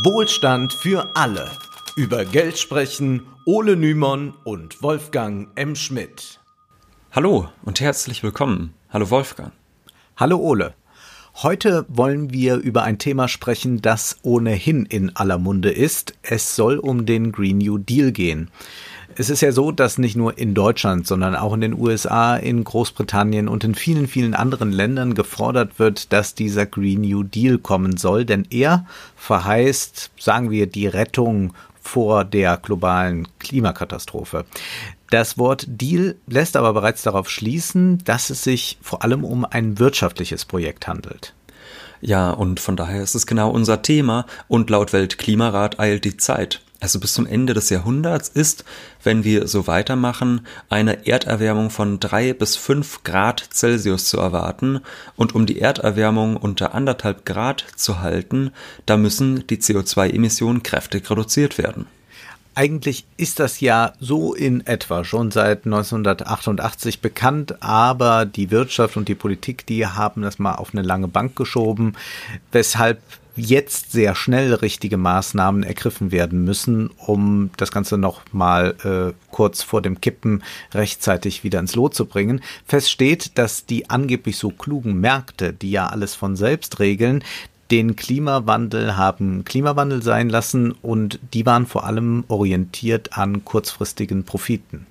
Wohlstand für alle. Über Geld sprechen Ole Nymon und Wolfgang M. Schmidt. Hallo und herzlich willkommen. Hallo Wolfgang. Hallo Ole. Heute wollen wir über ein Thema sprechen, das ohnehin in aller Munde ist. Es soll um den Green New Deal gehen. Es ist ja so, dass nicht nur in Deutschland, sondern auch in den USA, in Großbritannien und in vielen, vielen anderen Ländern gefordert wird, dass dieser Green New Deal kommen soll, denn er verheißt, sagen wir, die Rettung vor der globalen Klimakatastrophe. Das Wort Deal lässt aber bereits darauf schließen, dass es sich vor allem um ein wirtschaftliches Projekt handelt. Ja, und von daher ist es genau unser Thema und laut Weltklimarat eilt die Zeit also bis zum Ende des Jahrhunderts ist, wenn wir so weitermachen, eine Erderwärmung von drei bis fünf Grad Celsius zu erwarten. Und um die Erderwärmung unter anderthalb Grad zu halten, da müssen die CO2-Emissionen kräftig reduziert werden. Eigentlich ist das ja so in etwa schon seit 1988 bekannt, aber die Wirtschaft und die Politik, die haben das mal auf eine lange Bank geschoben, weshalb jetzt sehr schnell richtige Maßnahmen ergriffen werden müssen, um das Ganze noch mal äh, kurz vor dem Kippen rechtzeitig wieder ins Lot zu bringen. Fest steht, dass die angeblich so klugen Märkte, die ja alles von selbst regeln, den Klimawandel haben Klimawandel sein lassen und die waren vor allem orientiert an kurzfristigen Profiten.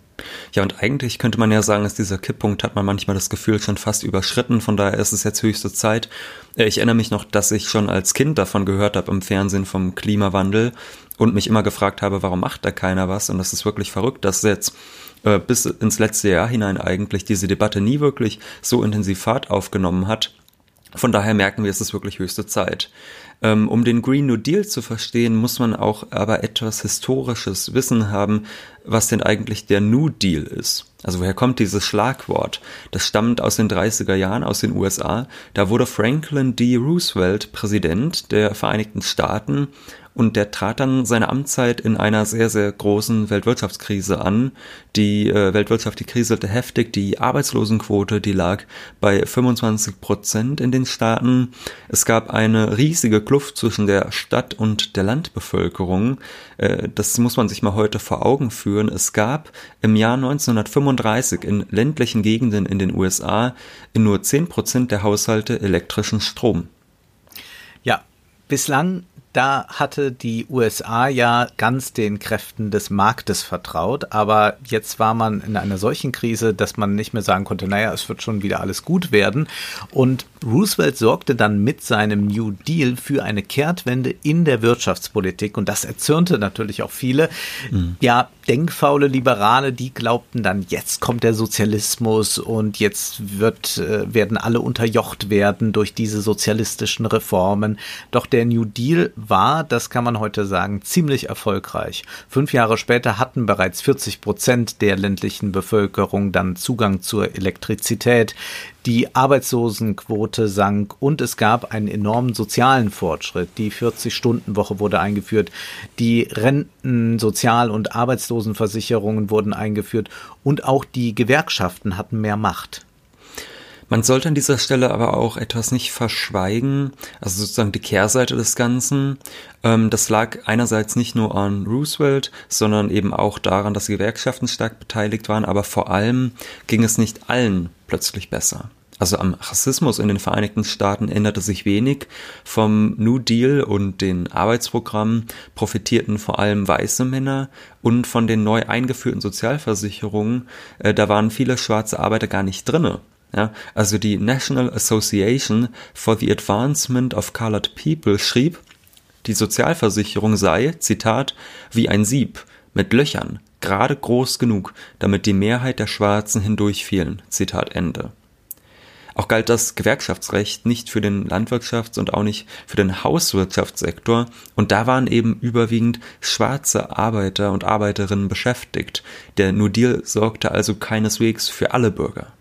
Ja, und eigentlich könnte man ja sagen, dass dieser Kipppunkt hat man manchmal das Gefühl schon fast überschritten. Von daher ist es jetzt höchste Zeit. Äh, ich erinnere mich noch, dass ich schon als Kind davon gehört habe im Fernsehen vom Klimawandel und mich immer gefragt habe, warum macht da keiner was? Und das ist wirklich verrückt, dass jetzt äh, bis ins letzte Jahr hinein eigentlich diese Debatte nie wirklich so intensiv Fahrt aufgenommen hat. Von daher merken wir, es ist wirklich höchste Zeit. Ähm, um den Green New Deal zu verstehen, muss man auch aber etwas historisches Wissen haben, was denn eigentlich der New Deal ist. Also woher kommt dieses Schlagwort? Das stammt aus den 30er Jahren aus den USA. Da wurde Franklin D. Roosevelt Präsident der Vereinigten Staaten und der trat dann seine Amtszeit in einer sehr, sehr großen Weltwirtschaftskrise an. Die äh, Weltwirtschaft, die kriselte heftig, die Arbeitslosenquote, die lag bei 25 Prozent in den Staaten. Es gab eine riesige Kluft zwischen der Stadt und der Landbevölkerung. Äh, das muss man sich mal heute vor Augen führen. Es gab im Jahr 1935 in ländlichen Gegenden in den USA in nur 10 Prozent der Haushalte elektrischen Strom. Ja, bislang da hatte die USA ja ganz den Kräften des Marktes vertraut, aber jetzt war man in einer solchen Krise, dass man nicht mehr sagen konnte, naja, es wird schon wieder alles gut werden. Und Roosevelt sorgte dann mit seinem New Deal für eine Kehrtwende in der Wirtschaftspolitik und das erzürnte natürlich auch viele. Mhm. Ja, denkfaule Liberale, die glaubten dann, jetzt kommt der Sozialismus und jetzt wird, äh, werden alle unterjocht werden durch diese sozialistischen Reformen. Doch der New Deal war, das kann man heute sagen, ziemlich erfolgreich. Fünf Jahre später hatten bereits 40 Prozent der ländlichen Bevölkerung dann Zugang zur Elektrizität. Die Arbeitslosenquote sank und es gab einen enormen sozialen Fortschritt. Die 40-Stunden-Woche wurde eingeführt, die Renten, Sozial- und Arbeitslosenversicherungen wurden eingeführt und auch die Gewerkschaften hatten mehr Macht. Man sollte an dieser Stelle aber auch etwas nicht verschweigen, also sozusagen die Kehrseite des Ganzen. Ähm, das lag einerseits nicht nur an Roosevelt, sondern eben auch daran, dass Gewerkschaften stark beteiligt waren, aber vor allem ging es nicht allen plötzlich besser. Also am Rassismus in den Vereinigten Staaten änderte sich wenig. Vom New Deal und den Arbeitsprogrammen profitierten vor allem weiße Männer und von den neu eingeführten Sozialversicherungen, äh, da waren viele schwarze Arbeiter gar nicht drinne. Ja, also die National Association for the Advancement of Colored People schrieb, die Sozialversicherung sei, Zitat, wie ein Sieb mit Löchern, gerade groß genug, damit die Mehrheit der Schwarzen hindurchfielen. Zitat Ende. Auch galt das Gewerkschaftsrecht nicht für den Landwirtschafts- und auch nicht für den Hauswirtschaftssektor, und da waren eben überwiegend schwarze Arbeiter und Arbeiterinnen beschäftigt. Der New Deal sorgte also keineswegs für alle Bürger.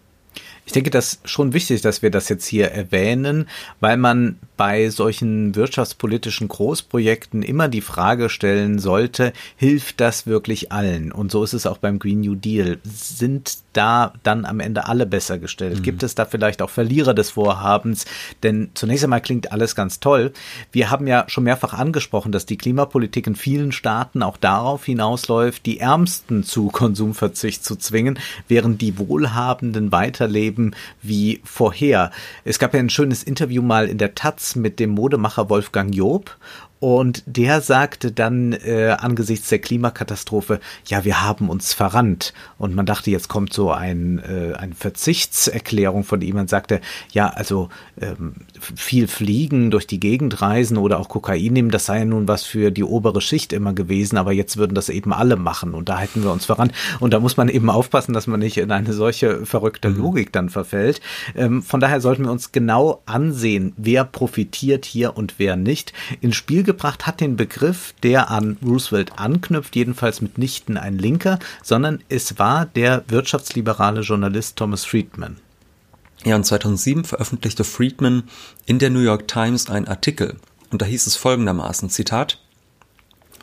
Ich denke, das ist schon wichtig, dass wir das jetzt hier erwähnen, weil man bei solchen wirtschaftspolitischen Großprojekten immer die Frage stellen sollte, hilft das wirklich allen? Und so ist es auch beim Green New Deal. Sind da dann am Ende alle besser gestellt? Mhm. Gibt es da vielleicht auch Verlierer des Vorhabens? Denn zunächst einmal klingt alles ganz toll. Wir haben ja schon mehrfach angesprochen, dass die Klimapolitik in vielen Staaten auch darauf hinausläuft, die Ärmsten zu Konsumverzicht zu zwingen, während die Wohlhabenden weiterleben wie vorher. Es gab ja ein schönes Interview mal in der Taz mit dem Modemacher Wolfgang Job und der sagte dann äh, angesichts der Klimakatastrophe, ja, wir haben uns verrannt. Und man dachte, jetzt kommt so ein, äh, eine Verzichtserklärung von ihm. Man sagte, ja, also ähm, viel fliegen, durch die Gegend reisen oder auch Kokain nehmen, das sei ja nun was für die obere Schicht immer gewesen, aber jetzt würden das eben alle machen und da hätten wir uns verrannt. Und da muss man eben aufpassen, dass man nicht in eine solche verrückte mhm. Logik dann verfällt. Ähm, von daher sollten wir uns genau ansehen, wer profitiert hier und wer nicht. Ins Spiel gebracht hat den Begriff, der an Roosevelt anknüpft, jedenfalls mitnichten ein Linker, sondern es war der wirtschaftsliberale Journalist Thomas Friedman. Ja, und 2007 veröffentlichte Friedman in der New York Times einen Artikel. Und da hieß es folgendermaßen, Zitat,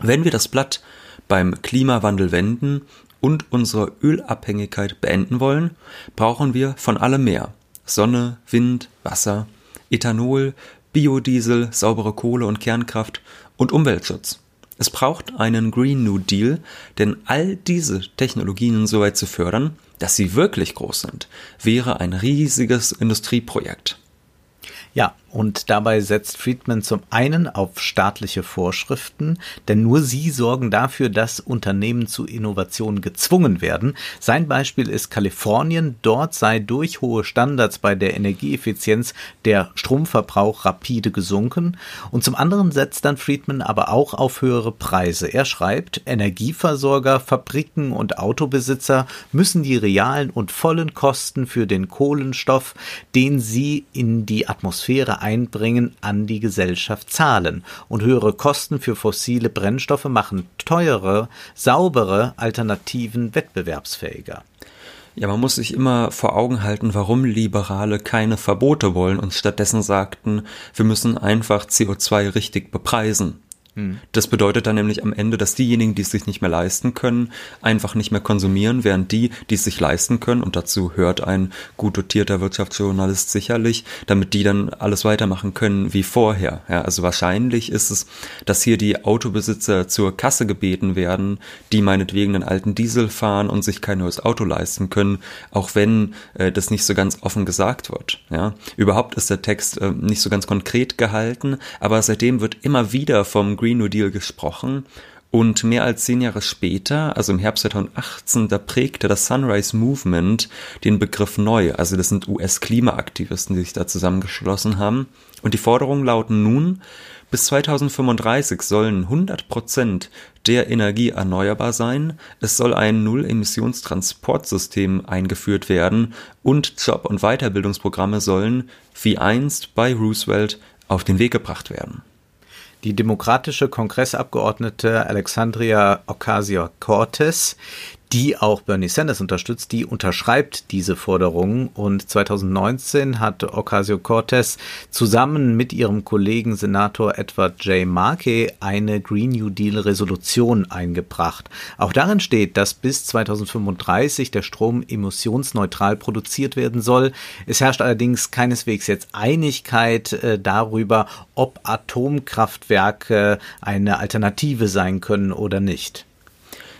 wenn wir das Blatt beim Klimawandel wenden und unsere Ölabhängigkeit beenden wollen, brauchen wir von allem mehr. Sonne, Wind, Wasser, Ethanol, Biodiesel, saubere Kohle und Kernkraft und Umweltschutz. Es braucht einen Green New Deal, denn all diese Technologien so weit zu fördern, dass sie wirklich groß sind, wäre ein riesiges Industrieprojekt. Ja, und dabei setzt Friedman zum einen auf staatliche Vorschriften, denn nur sie sorgen dafür, dass Unternehmen zu Innovationen gezwungen werden. Sein Beispiel ist Kalifornien. Dort sei durch hohe Standards bei der Energieeffizienz der Stromverbrauch rapide gesunken. Und zum anderen setzt dann Friedman aber auch auf höhere Preise. Er schreibt, Energieversorger, Fabriken und Autobesitzer müssen die realen und vollen Kosten für den Kohlenstoff, den sie in die Atmosphäre Einbringen an die Gesellschaft zahlen. Und höhere Kosten für fossile Brennstoffe machen teure, saubere Alternativen wettbewerbsfähiger. Ja, man muss sich immer vor Augen halten, warum Liberale keine Verbote wollen und stattdessen sagten, wir müssen einfach CO2 richtig bepreisen. Hm. Das bedeutet dann nämlich am Ende, dass diejenigen, die es sich nicht mehr leisten können, einfach nicht mehr konsumieren, während die, die es sich leisten können, und dazu hört ein gut dotierter Wirtschaftsjournalist sicherlich, damit die dann alles weitermachen können wie vorher. Ja, also wahrscheinlich ist es, dass hier die Autobesitzer zur Kasse gebeten werden, die meinetwegen einen alten Diesel fahren und sich kein neues Auto leisten können, auch wenn äh, das nicht so ganz offen gesagt wird. Ja, überhaupt ist der Text äh, nicht so ganz konkret gehalten, aber seitdem wird immer wieder vom Green Green New Deal gesprochen und mehr als zehn Jahre später, also im Herbst 2018, da prägte das Sunrise Movement den Begriff neu. Also das sind US-Klimaaktivisten, die sich da zusammengeschlossen haben. Und die Forderungen lauten nun, bis 2035 sollen 100 Prozent der Energie erneuerbar sein, es soll ein Null-Emissionstransportsystem eingeführt werden und Job- und Weiterbildungsprogramme sollen, wie einst bei Roosevelt, auf den Weg gebracht werden. Die demokratische Kongressabgeordnete Alexandria Ocasio-Cortez, die auch Bernie Sanders unterstützt, die unterschreibt diese Forderungen. Und 2019 hat Ocasio-Cortez zusammen mit ihrem Kollegen Senator Edward J. Markey eine Green New Deal Resolution eingebracht. Auch darin steht, dass bis 2035 der Strom emissionsneutral produziert werden soll. Es herrscht allerdings keineswegs jetzt Einigkeit äh, darüber, ob Atomkraftwerke eine Alternative sein können oder nicht.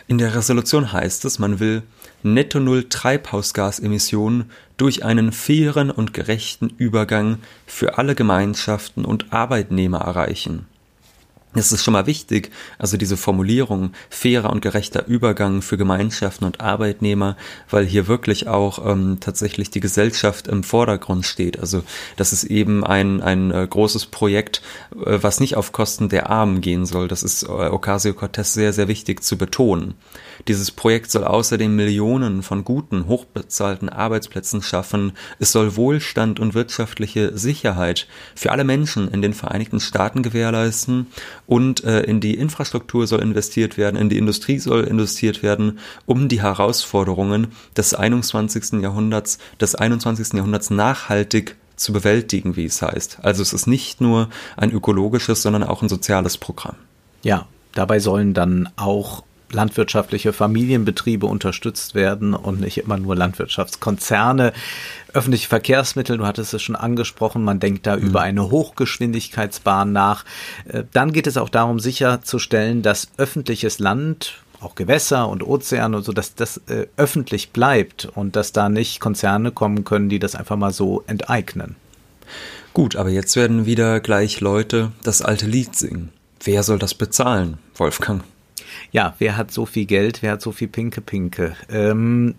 In der Resolution heißt es, man will Netto Null Treibhausgasemissionen durch einen fairen und gerechten Übergang für alle Gemeinschaften und Arbeitnehmer erreichen. Es ist schon mal wichtig, also diese Formulierung fairer und gerechter Übergang für Gemeinschaften und Arbeitnehmer, weil hier wirklich auch ähm, tatsächlich die Gesellschaft im Vordergrund steht. Also das ist eben ein, ein äh, großes Projekt, äh, was nicht auf Kosten der Armen gehen soll. Das ist äh, Ocasio-Cortez sehr, sehr wichtig zu betonen. Dieses Projekt soll außerdem Millionen von guten, hochbezahlten Arbeitsplätzen schaffen. Es soll Wohlstand und wirtschaftliche Sicherheit für alle Menschen in den Vereinigten Staaten gewährleisten und äh, in die Infrastruktur soll investiert werden, in die Industrie soll investiert werden, um die Herausforderungen des 21. Jahrhunderts, des 21. Jahrhunderts nachhaltig zu bewältigen, wie es heißt. Also es ist nicht nur ein ökologisches, sondern auch ein soziales Programm. Ja, dabei sollen dann auch landwirtschaftliche Familienbetriebe unterstützt werden und nicht immer nur Landwirtschaftskonzerne. Öffentliche Verkehrsmittel, du hattest es schon angesprochen, man denkt da mhm. über eine Hochgeschwindigkeitsbahn nach. Äh, dann geht es auch darum, sicherzustellen, dass öffentliches Land, auch Gewässer und Ozeane und so, dass das äh, öffentlich bleibt und dass da nicht Konzerne kommen können, die das einfach mal so enteignen. Gut, aber jetzt werden wieder gleich Leute das alte Lied singen. Wer soll das bezahlen, Wolfgang? Ja, wer hat so viel Geld, wer hat so viel Pinke Pinke? Ähm,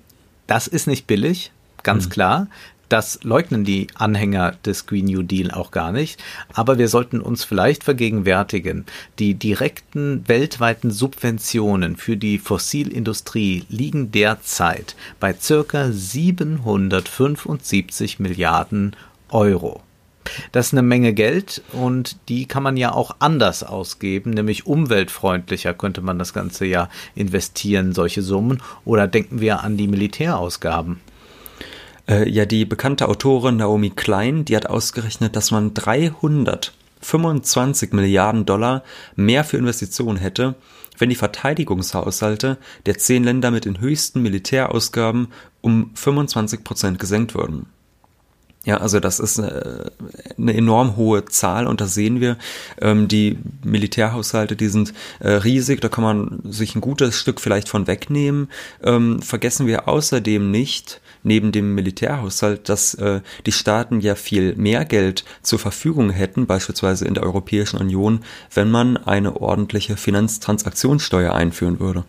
das ist nicht billig, ganz mhm. klar. Das leugnen die Anhänger des Green New Deal auch gar nicht. Aber wir sollten uns vielleicht vergegenwärtigen, die direkten weltweiten Subventionen für die Fossilindustrie liegen derzeit bei circa 775 Milliarden Euro. Das ist eine Menge Geld und die kann man ja auch anders ausgeben, nämlich umweltfreundlicher könnte man das Ganze ja investieren, solche Summen. Oder denken wir an die Militärausgaben? Äh, ja, die bekannte Autorin Naomi Klein, die hat ausgerechnet, dass man 325 Milliarden Dollar mehr für Investitionen hätte, wenn die Verteidigungshaushalte der zehn Länder mit den höchsten Militärausgaben um 25 Prozent gesenkt würden. Ja, also das ist eine, eine enorm hohe Zahl und da sehen wir, ähm, die Militärhaushalte, die sind äh, riesig, da kann man sich ein gutes Stück vielleicht von wegnehmen. Ähm, vergessen wir außerdem nicht, neben dem Militärhaushalt, dass äh, die Staaten ja viel mehr Geld zur Verfügung hätten, beispielsweise in der Europäischen Union, wenn man eine ordentliche Finanztransaktionssteuer einführen würde.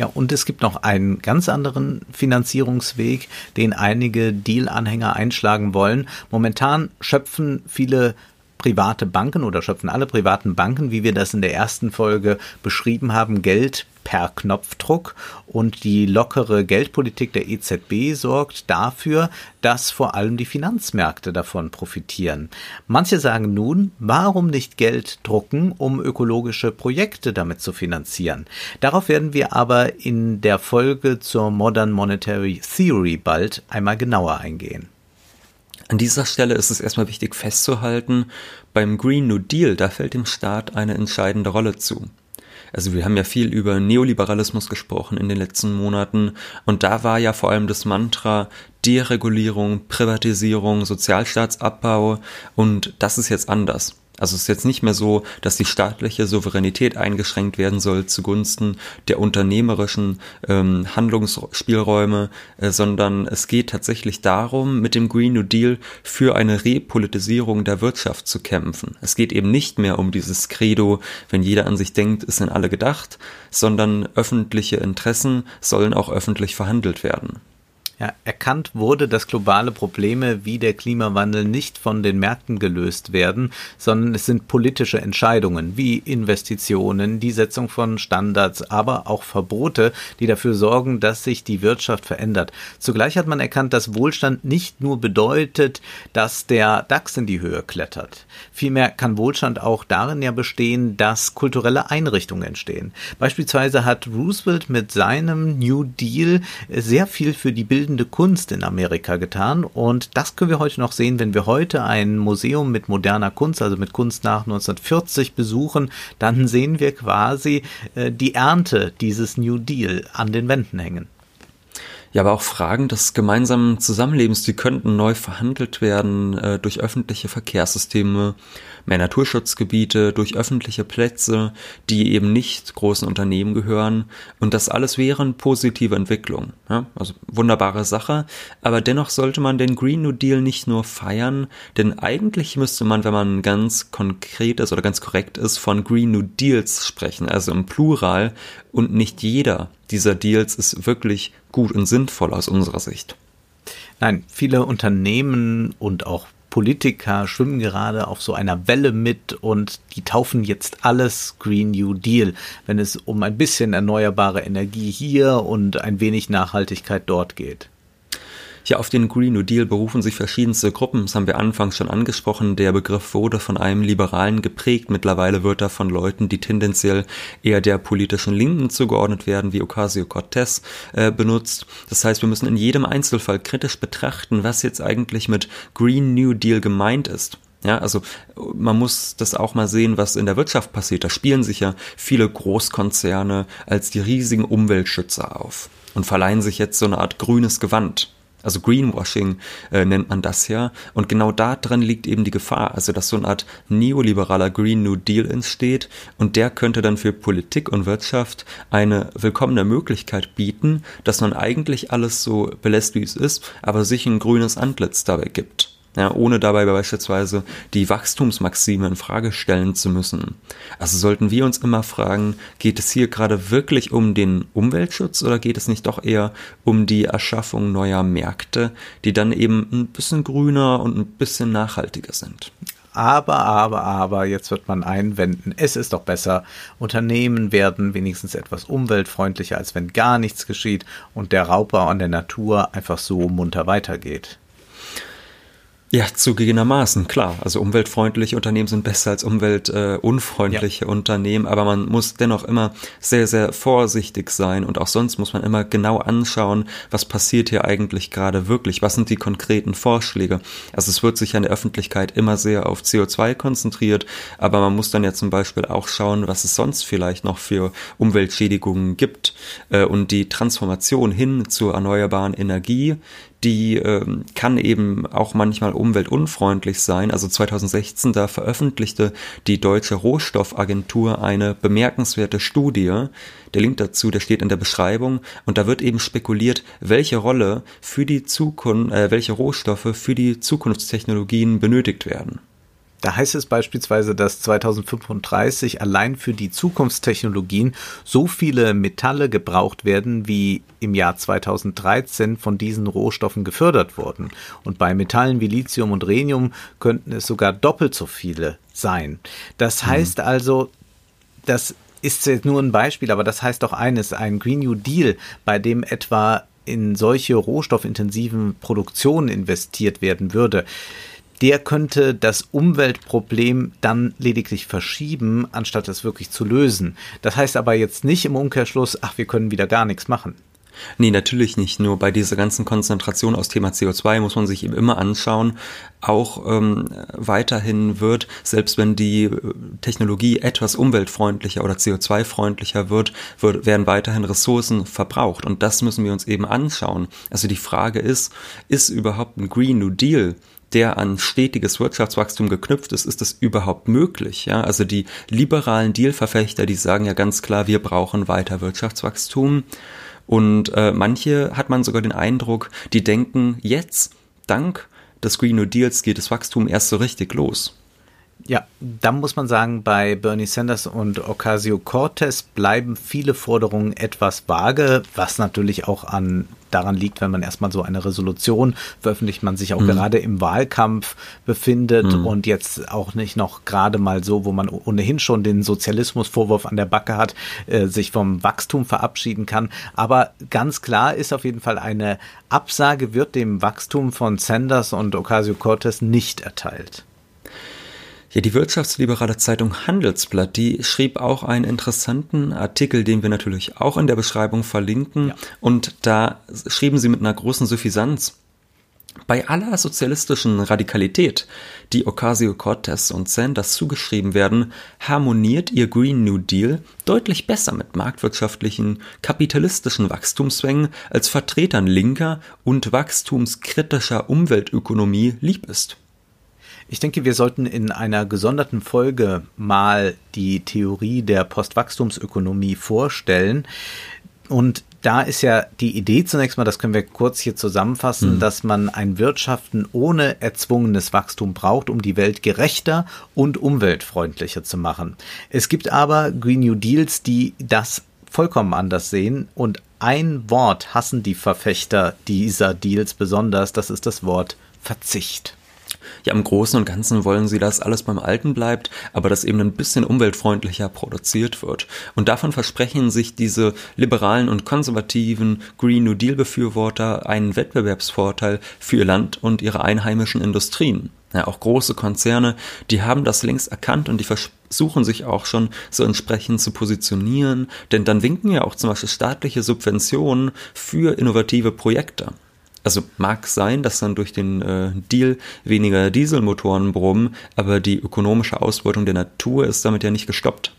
Ja, und es gibt noch einen ganz anderen Finanzierungsweg, den einige Deal-Anhänger einschlagen wollen. Momentan schöpfen viele private Banken oder schöpfen alle privaten Banken, wie wir das in der ersten Folge beschrieben haben, Geld per Knopfdruck und die lockere Geldpolitik der EZB sorgt dafür, dass vor allem die Finanzmärkte davon profitieren. Manche sagen nun, warum nicht Geld drucken, um ökologische Projekte damit zu finanzieren? Darauf werden wir aber in der Folge zur Modern Monetary Theory bald einmal genauer eingehen. An dieser Stelle ist es erstmal wichtig festzuhalten, beim Green New Deal, da fällt dem Staat eine entscheidende Rolle zu. Also wir haben ja viel über Neoliberalismus gesprochen in den letzten Monaten und da war ja vor allem das Mantra Deregulierung, Privatisierung, Sozialstaatsabbau und das ist jetzt anders. Also es ist jetzt nicht mehr so, dass die staatliche Souveränität eingeschränkt werden soll zugunsten der unternehmerischen ähm, Handlungsspielräume, äh, sondern es geht tatsächlich darum, mit dem Green New Deal für eine Repolitisierung der Wirtschaft zu kämpfen. Es geht eben nicht mehr um dieses Credo, wenn jeder an sich denkt, ist in alle gedacht, sondern öffentliche Interessen sollen auch öffentlich verhandelt werden. Ja, erkannt wurde, dass globale Probleme wie der Klimawandel nicht von den Märkten gelöst werden, sondern es sind politische Entscheidungen wie Investitionen, die Setzung von Standards, aber auch Verbote, die dafür sorgen, dass sich die Wirtschaft verändert. Zugleich hat man erkannt, dass Wohlstand nicht nur bedeutet, dass der DAX in die Höhe klettert. Vielmehr kann Wohlstand auch darin ja bestehen, dass kulturelle Einrichtungen entstehen. Beispielsweise hat Roosevelt mit seinem New Deal sehr viel für die Bildung bildende Kunst in Amerika getan. Und das können wir heute noch sehen, wenn wir heute ein Museum mit moderner Kunst, also mit Kunst nach 1940 besuchen, dann sehen wir quasi äh, die Ernte dieses New Deal an den Wänden hängen. Ja, aber auch Fragen des gemeinsamen Zusammenlebens, die könnten neu verhandelt werden äh, durch öffentliche Verkehrssysteme, mehr Naturschutzgebiete, durch öffentliche Plätze, die eben nicht großen Unternehmen gehören. Und das alles wären positive Entwicklungen. Ja? Also wunderbare Sache. Aber dennoch sollte man den Green New Deal nicht nur feiern, denn eigentlich müsste man, wenn man ganz konkret ist oder ganz korrekt ist, von Green New Deals sprechen, also im Plural. Und nicht jeder dieser Deals ist wirklich gut und sinnvoll aus unserer Sicht. Nein, viele Unternehmen und auch Politiker schwimmen gerade auf so einer Welle mit und die taufen jetzt alles Green New Deal, wenn es um ein bisschen erneuerbare Energie hier und ein wenig Nachhaltigkeit dort geht. Ja, auf den Green New Deal berufen sich verschiedenste Gruppen. Das haben wir anfangs schon angesprochen. Der Begriff wurde von einem Liberalen geprägt. Mittlerweile wird er von Leuten, die tendenziell eher der politischen Linken zugeordnet werden, wie Ocasio-Cortez, äh, benutzt. Das heißt, wir müssen in jedem Einzelfall kritisch betrachten, was jetzt eigentlich mit Green New Deal gemeint ist. Ja, also man muss das auch mal sehen, was in der Wirtschaft passiert. Da spielen sich ja viele Großkonzerne als die riesigen Umweltschützer auf und verleihen sich jetzt so eine Art grünes Gewand. Also Greenwashing äh, nennt man das ja. Und genau da drin liegt eben die Gefahr. Also, dass so eine Art neoliberaler Green New Deal entsteht und der könnte dann für Politik und Wirtschaft eine willkommene Möglichkeit bieten, dass man eigentlich alles so belässt, wie es ist, aber sich ein grünes Antlitz dabei gibt ja, ohne dabei beispielsweise die Wachstumsmaxime in Frage stellen zu müssen. Also sollten wir uns immer fragen, geht es hier gerade wirklich um den Umweltschutz oder geht es nicht doch eher um die Erschaffung neuer Märkte, die dann eben ein bisschen grüner und ein bisschen nachhaltiger sind? Aber, aber, aber, jetzt wird man einwenden, es ist doch besser, Unternehmen werden wenigstens etwas umweltfreundlicher, als wenn gar nichts geschieht und der Raubbau an der Natur einfach so munter weitergeht. Ja, zugegebenermaßen, klar. Also umweltfreundliche Unternehmen sind besser als umweltunfreundliche äh, ja. Unternehmen, aber man muss dennoch immer sehr, sehr vorsichtig sein und auch sonst muss man immer genau anschauen, was passiert hier eigentlich gerade wirklich, was sind die konkreten Vorschläge. Also es wird sich an der Öffentlichkeit immer sehr auf CO2 konzentriert, aber man muss dann ja zum Beispiel auch schauen, was es sonst vielleicht noch für Umweltschädigungen gibt äh, und die Transformation hin zur erneuerbaren Energie, die ähm, kann eben auch manchmal umweltunfreundlich sein. Also 2016, da veröffentlichte die Deutsche Rohstoffagentur eine bemerkenswerte Studie. Der Link dazu, der steht in der Beschreibung und da wird eben spekuliert, welche Rolle für die Zukunft, äh, welche Rohstoffe für die Zukunftstechnologien benötigt werden. Da heißt es beispielsweise, dass 2035 allein für die Zukunftstechnologien so viele Metalle gebraucht werden, wie im Jahr 2013 von diesen Rohstoffen gefördert wurden. Und bei Metallen wie Lithium und Rhenium könnten es sogar doppelt so viele sein. Das mhm. heißt mhm. also, das ist jetzt nur ein Beispiel, aber das heißt doch eines, ein Green New Deal, bei dem etwa in solche rohstoffintensiven Produktionen investiert werden würde, der könnte das Umweltproblem dann lediglich verschieben, anstatt es wirklich zu lösen. Das heißt aber jetzt nicht im Umkehrschluss, ach, wir können wieder gar nichts machen. Nee, natürlich nicht. Nur bei dieser ganzen Konzentration aus Thema CO2 muss man sich eben immer anschauen. Auch ähm, weiterhin wird, selbst wenn die äh, Technologie etwas umweltfreundlicher oder CO2-freundlicher wird, wird, werden weiterhin Ressourcen verbraucht. Und das müssen wir uns eben anschauen. Also die Frage ist, ist überhaupt ein Green New Deal der an stetiges Wirtschaftswachstum geknüpft ist, ist das überhaupt möglich? Ja, also die liberalen Dealverfechter, die sagen ja ganz klar, wir brauchen weiter Wirtschaftswachstum. Und äh, manche hat man sogar den Eindruck, die denken, jetzt, dank des Green New Deals, geht das Wachstum erst so richtig los. Ja, da muss man sagen, bei Bernie Sanders und Ocasio-Cortez bleiben viele Forderungen etwas vage, was natürlich auch an daran liegt, wenn man erstmal so eine Resolution veröffentlicht, man sich auch mhm. gerade im Wahlkampf befindet mhm. und jetzt auch nicht noch gerade mal so, wo man ohnehin schon den Sozialismusvorwurf an der Backe hat, äh, sich vom Wachstum verabschieden kann. Aber ganz klar ist auf jeden Fall eine Absage wird dem Wachstum von Sanders und Ocasio-Cortez nicht erteilt. Ja, die wirtschaftsliberale Zeitung Handelsblatt, die schrieb auch einen interessanten Artikel, den wir natürlich auch in der Beschreibung verlinken. Ja. Und da schrieben sie mit einer großen Suffisanz. Bei aller sozialistischen Radikalität, die Ocasio-Cortez und Sanders zugeschrieben werden, harmoniert ihr Green New Deal deutlich besser mit marktwirtschaftlichen, kapitalistischen Wachstumszwängen, als Vertretern linker und wachstumskritischer Umweltökonomie lieb ist. Ich denke, wir sollten in einer gesonderten Folge mal die Theorie der Postwachstumsökonomie vorstellen. Und da ist ja die Idee zunächst mal, das können wir kurz hier zusammenfassen, mhm. dass man ein Wirtschaften ohne erzwungenes Wachstum braucht, um die Welt gerechter und umweltfreundlicher zu machen. Es gibt aber Green New Deals, die das vollkommen anders sehen und ein Wort hassen die Verfechter dieser Deals besonders, das ist das Wort Verzicht. Ja, im Großen und Ganzen wollen sie, dass alles beim Alten bleibt, aber dass eben ein bisschen umweltfreundlicher produziert wird. Und davon versprechen sich diese liberalen und konservativen Green New Deal Befürworter einen Wettbewerbsvorteil für ihr Land und ihre einheimischen Industrien. Ja, auch große Konzerne, die haben das längst erkannt und die versuchen sich auch schon so entsprechend zu positionieren, denn dann winken ja auch zum Beispiel staatliche Subventionen für innovative Projekte also mag sein, dass dann durch den äh, Deal weniger Dieselmotoren brummen, aber die ökonomische Ausbeutung der Natur ist damit ja nicht gestoppt.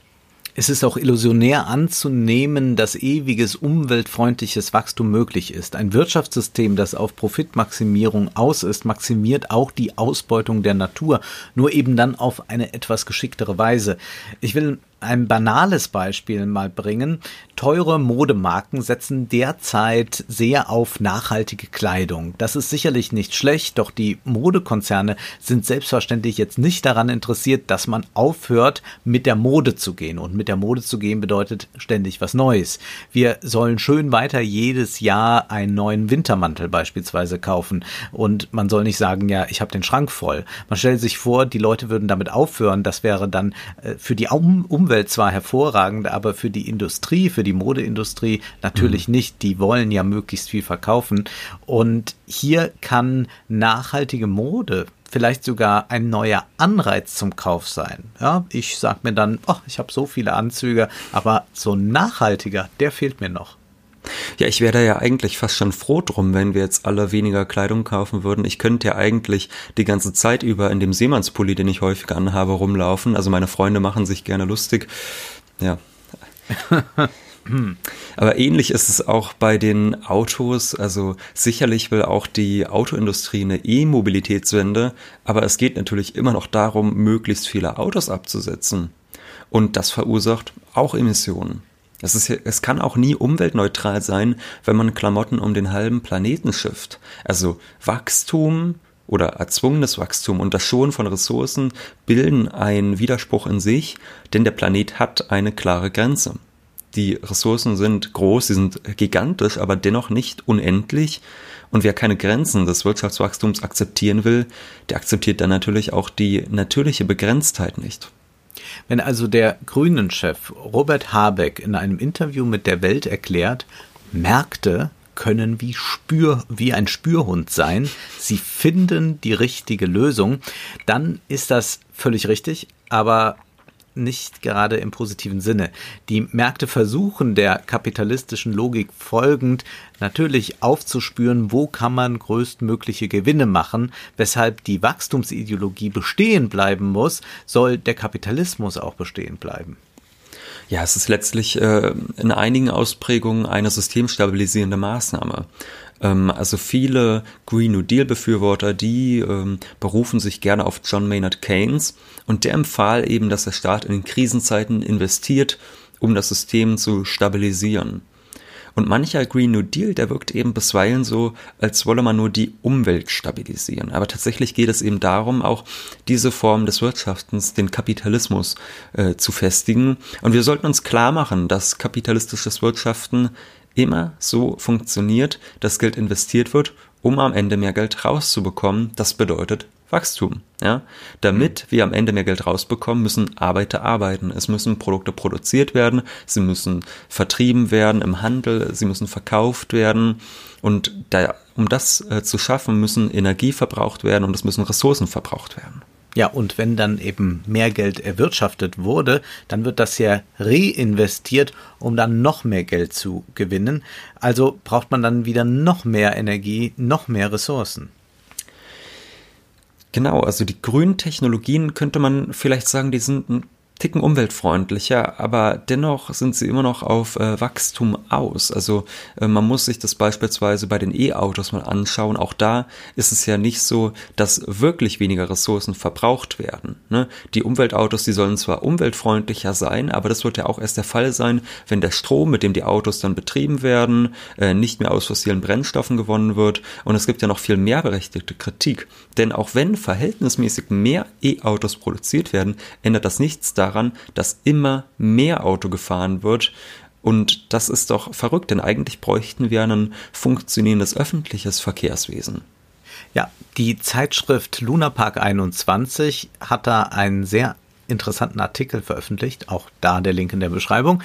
Es ist auch illusionär anzunehmen, dass ewiges umweltfreundliches Wachstum möglich ist. Ein Wirtschaftssystem, das auf Profitmaximierung aus ist, maximiert auch die Ausbeutung der Natur, nur eben dann auf eine etwas geschicktere Weise. Ich will ein banales Beispiel mal bringen. Teure Modemarken setzen derzeit sehr auf nachhaltige Kleidung. Das ist sicherlich nicht schlecht, doch die Modekonzerne sind selbstverständlich jetzt nicht daran interessiert, dass man aufhört, mit der Mode zu gehen. Und mit der Mode zu gehen bedeutet ständig was Neues. Wir sollen schön weiter jedes Jahr einen neuen Wintermantel beispielsweise kaufen. Und man soll nicht sagen, ja, ich habe den Schrank voll. Man stellt sich vor, die Leute würden damit aufhören. Das wäre dann äh, für die Umwelt Umwelt zwar hervorragend, aber für die Industrie, für die Modeindustrie natürlich mhm. nicht. Die wollen ja möglichst viel verkaufen. Und hier kann nachhaltige Mode vielleicht sogar ein neuer Anreiz zum Kauf sein. Ja, ich sag mir dann, oh, ich habe so viele Anzüge, aber so nachhaltiger, der fehlt mir noch. Ja, ich wäre da ja eigentlich fast schon froh drum, wenn wir jetzt alle weniger Kleidung kaufen würden. Ich könnte ja eigentlich die ganze Zeit über in dem Seemannspulli, den ich häufig anhabe, rumlaufen. Also meine Freunde machen sich gerne lustig. Ja. Aber ähnlich ist es auch bei den Autos. Also sicherlich will auch die Autoindustrie eine E-Mobilitätswende, aber es geht natürlich immer noch darum, möglichst viele Autos abzusetzen. Und das verursacht auch Emissionen. Es, ist, es kann auch nie umweltneutral sein, wenn man Klamotten um den halben Planeten schifft. Also Wachstum oder erzwungenes Wachstum und das Schonen von Ressourcen bilden einen Widerspruch in sich, denn der Planet hat eine klare Grenze. Die Ressourcen sind groß, sie sind gigantisch, aber dennoch nicht unendlich. Und wer keine Grenzen des Wirtschaftswachstums akzeptieren will, der akzeptiert dann natürlich auch die natürliche Begrenztheit nicht. Wenn also der Grünen-Chef Robert Habeck in einem Interview mit der Welt erklärt, Märkte können wie Spür, wie ein Spürhund sein. Sie finden die richtige Lösung. Dann ist das völlig richtig. Aber nicht gerade im positiven Sinne. Die Märkte versuchen der kapitalistischen Logik folgend natürlich aufzuspüren, wo kann man größtmögliche Gewinne machen, weshalb die Wachstumsideologie bestehen bleiben muss, soll der Kapitalismus auch bestehen bleiben. Ja, es ist letztlich äh, in einigen Ausprägungen eine systemstabilisierende Maßnahme. Ähm, also viele Green New Deal Befürworter, die ähm, berufen sich gerne auf John Maynard Keynes und der empfahl eben, dass der Staat in Krisenzeiten investiert, um das System zu stabilisieren. Und mancher Green New Deal, der wirkt eben bisweilen so, als wolle man nur die Umwelt stabilisieren. Aber tatsächlich geht es eben darum, auch diese Form des Wirtschaftens, den Kapitalismus äh, zu festigen. Und wir sollten uns klar machen, dass kapitalistisches Wirtschaften immer so funktioniert, dass Geld investiert wird, um am Ende mehr Geld rauszubekommen. Das bedeutet Wachstum. Ja? Damit wir am Ende mehr Geld rausbekommen, müssen Arbeiter arbeiten. Es müssen Produkte produziert werden, sie müssen vertrieben werden im Handel, sie müssen verkauft werden. Und da, um das äh, zu schaffen, müssen Energie verbraucht werden und es müssen Ressourcen verbraucht werden. Ja, und wenn dann eben mehr Geld erwirtschaftet wurde, dann wird das ja reinvestiert, um dann noch mehr Geld zu gewinnen. Also braucht man dann wieder noch mehr Energie, noch mehr Ressourcen. Genau, also die grünen Technologien könnte man vielleicht sagen, die sind ein Ticken umweltfreundlicher, aber dennoch sind sie immer noch auf äh, Wachstum aus. Also äh, man muss sich das beispielsweise bei den E-Autos mal anschauen. Auch da ist es ja nicht so, dass wirklich weniger Ressourcen verbraucht werden. Ne? Die Umweltautos, die sollen zwar umweltfreundlicher sein, aber das wird ja auch erst der Fall sein, wenn der Strom, mit dem die Autos dann betrieben werden, äh, nicht mehr aus fossilen Brennstoffen gewonnen wird. Und es gibt ja noch viel mehr berechtigte Kritik. Denn auch wenn verhältnismäßig mehr E-Autos produziert werden, ändert das nichts daran, daran, dass immer mehr Auto gefahren wird. Und das ist doch verrückt, denn eigentlich bräuchten wir ein funktionierendes öffentliches Verkehrswesen. Ja, die Zeitschrift Lunapark 21 hat da einen sehr interessanten Artikel veröffentlicht, auch da der Link in der Beschreibung.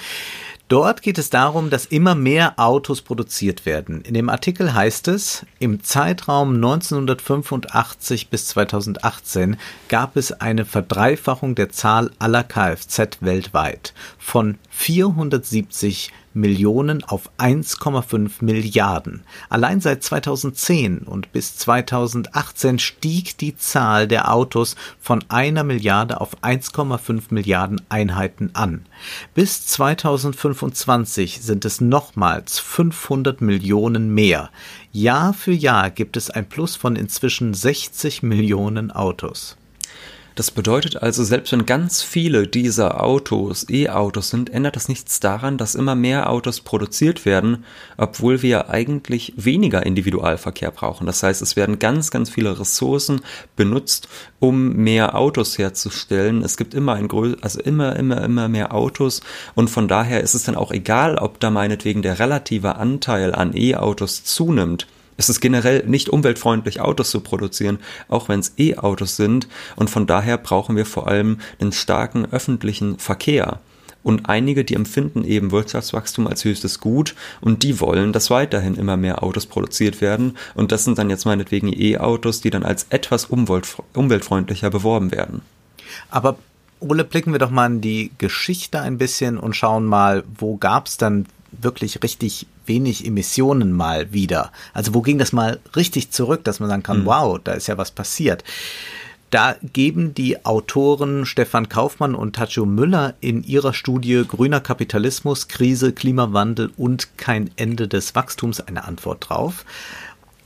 Dort geht es darum, dass immer mehr Autos produziert werden. In dem Artikel heißt es, im Zeitraum 1985 bis 2018 gab es eine Verdreifachung der Zahl aller Kfz weltweit von 470 Millionen auf 1,5 Milliarden. Allein seit 2010 und bis 2018 stieg die Zahl der Autos von einer Milliarde auf 1,5 Milliarden Einheiten an. Bis 2025 sind es nochmals 500 Millionen mehr. Jahr für Jahr gibt es ein Plus von inzwischen 60 Millionen Autos. Das bedeutet also, selbst wenn ganz viele dieser Autos E-Autos sind, ändert das nichts daran, dass immer mehr Autos produziert werden, obwohl wir eigentlich weniger Individualverkehr brauchen. Das heißt, es werden ganz, ganz viele Ressourcen benutzt, um mehr Autos herzustellen. Es gibt immer ein größ also immer, immer, immer mehr Autos und von daher ist es dann auch egal, ob da meinetwegen der relative Anteil an E-Autos zunimmt es ist generell nicht umweltfreundlich, Autos zu produzieren, auch wenn es E-Autos sind. Und von daher brauchen wir vor allem einen starken öffentlichen Verkehr. Und einige, die empfinden eben Wirtschaftswachstum als höchstes Gut und die wollen, dass weiterhin immer mehr Autos produziert werden. Und das sind dann jetzt meinetwegen E-Autos, die dann als etwas umweltfreundlicher beworben werden. Aber Ole, blicken wir doch mal in die Geschichte ein bisschen und schauen mal, wo gab es dann wirklich richtig wenig Emissionen mal wieder. Also wo ging das mal richtig zurück, dass man sagen kann, mhm. wow, da ist ja was passiert. Da geben die Autoren Stefan Kaufmann und Tacho Müller in ihrer Studie Grüner Kapitalismus, Krise, Klimawandel und kein Ende des Wachstums eine Antwort drauf.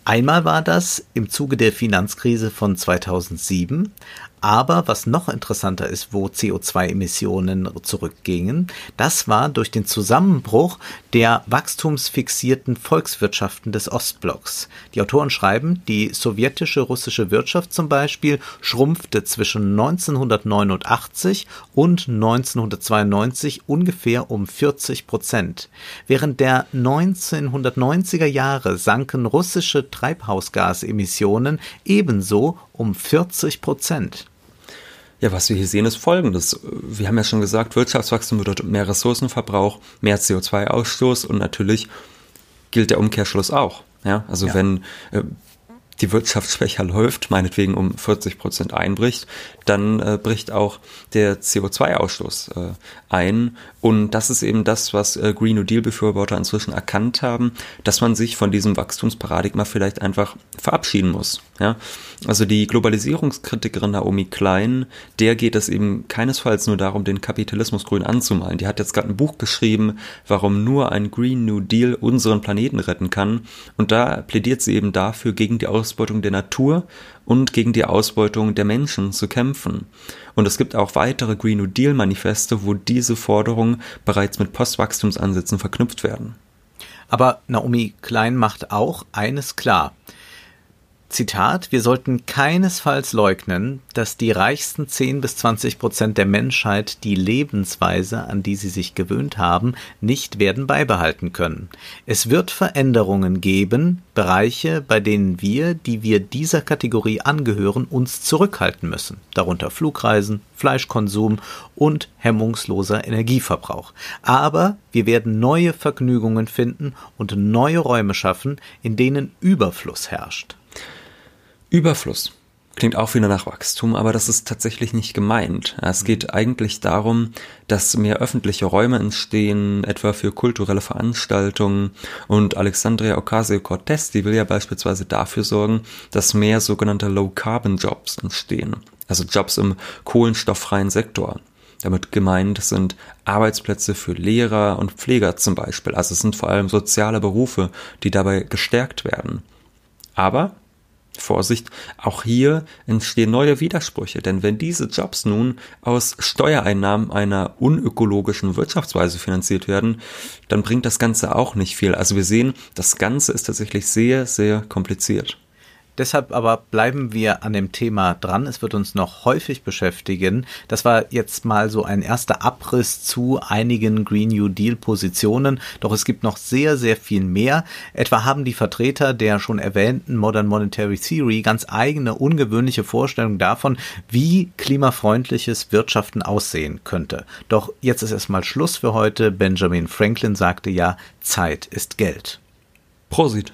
Einmal war das im Zuge der Finanzkrise von 2007, aber was noch interessanter ist, wo CO2-Emissionen zurückgingen, das war durch den Zusammenbruch der wachstumsfixierten Volkswirtschaften des Ostblocks. Die Autoren schreiben, die sowjetische russische Wirtschaft zum Beispiel schrumpfte zwischen 1989 und 1992 ungefähr um 40 Prozent. Während der 1990er Jahre sanken russische Treibhausgasemissionen ebenso um 40 Prozent. Ja, was wir hier sehen, ist folgendes. Wir haben ja schon gesagt, Wirtschaftswachstum bedeutet mehr Ressourcenverbrauch, mehr CO2-Ausstoß und natürlich gilt der Umkehrschluss auch. Ja, also ja. wenn äh, die Wirtschaft schwächer läuft, meinetwegen um 40 Prozent einbricht, dann äh, bricht auch der CO2-Ausstoß äh, ein. Und das ist eben das, was äh, Green New Deal-Befürworter inzwischen erkannt haben, dass man sich von diesem Wachstumsparadigma vielleicht einfach verabschieden muss. Ja? Also die Globalisierungskritikerin Naomi Klein, der geht es eben keinesfalls nur darum, den Kapitalismus grün anzumalen. Die hat jetzt gerade ein Buch geschrieben, warum nur ein Green New Deal unseren Planeten retten kann. Und da plädiert sie eben dafür, gegen die Ausbeutung der Natur und gegen die Ausbeutung der Menschen zu kämpfen. Und es gibt auch weitere Green New Deal Manifeste, wo diese Forderungen bereits mit Postwachstumsansätzen verknüpft werden. Aber Naomi Klein macht auch eines klar. Zitat, wir sollten keinesfalls leugnen, dass die reichsten 10 bis 20 Prozent der Menschheit die Lebensweise, an die sie sich gewöhnt haben, nicht werden beibehalten können. Es wird Veränderungen geben, Bereiche, bei denen wir, die wir dieser Kategorie angehören, uns zurückhalten müssen, darunter Flugreisen, Fleischkonsum und hemmungsloser Energieverbrauch. Aber wir werden neue Vergnügungen finden und neue Räume schaffen, in denen Überfluss herrscht. Überfluss. Klingt auch wieder nach Wachstum, aber das ist tatsächlich nicht gemeint. Es geht eigentlich darum, dass mehr öffentliche Räume entstehen, etwa für kulturelle Veranstaltungen. Und Alexandria Ocasio-Cortez, die will ja beispielsweise dafür sorgen, dass mehr sogenannte Low-Carbon-Jobs entstehen. Also Jobs im kohlenstofffreien Sektor. Damit gemeint sind Arbeitsplätze für Lehrer und Pfleger zum Beispiel. Also es sind vor allem soziale Berufe, die dabei gestärkt werden. Aber Vorsicht, auch hier entstehen neue Widersprüche, denn wenn diese Jobs nun aus Steuereinnahmen einer unökologischen Wirtschaftsweise finanziert werden, dann bringt das Ganze auch nicht viel. Also wir sehen, das Ganze ist tatsächlich sehr, sehr kompliziert. Deshalb aber bleiben wir an dem Thema dran. Es wird uns noch häufig beschäftigen. Das war jetzt mal so ein erster Abriss zu einigen Green New Deal Positionen. Doch es gibt noch sehr, sehr viel mehr. Etwa haben die Vertreter der schon erwähnten Modern Monetary Theory ganz eigene, ungewöhnliche Vorstellungen davon, wie klimafreundliches Wirtschaften aussehen könnte. Doch jetzt ist erstmal Schluss für heute. Benjamin Franklin sagte ja, Zeit ist Geld. Prosit.